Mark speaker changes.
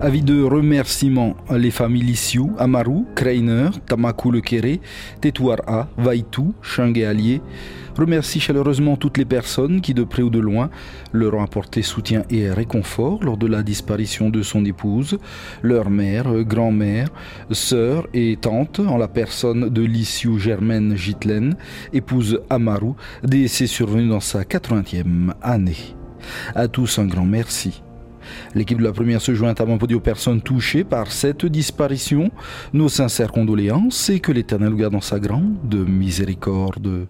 Speaker 1: Avis de remerciements les familles Lissiou, Amaru, Kreiner, Tamaku Le Kéré, A, Vaitou, Shang Allier. Remercie chaleureusement toutes les personnes qui, de près ou de loin, leur ont apporté soutien et réconfort lors de la disparition de son épouse, leur mère, grand-mère, sœur et tante, en la personne de Lissiou Germaine Gitlen, épouse Amaru, décès survenu dans sa 80e année. À tous un grand merci. L'équipe de la première se joint à aux personnes touchées par cette disparition. Nos sincères condoléances et que l'Éternel garde dans sa grande miséricorde.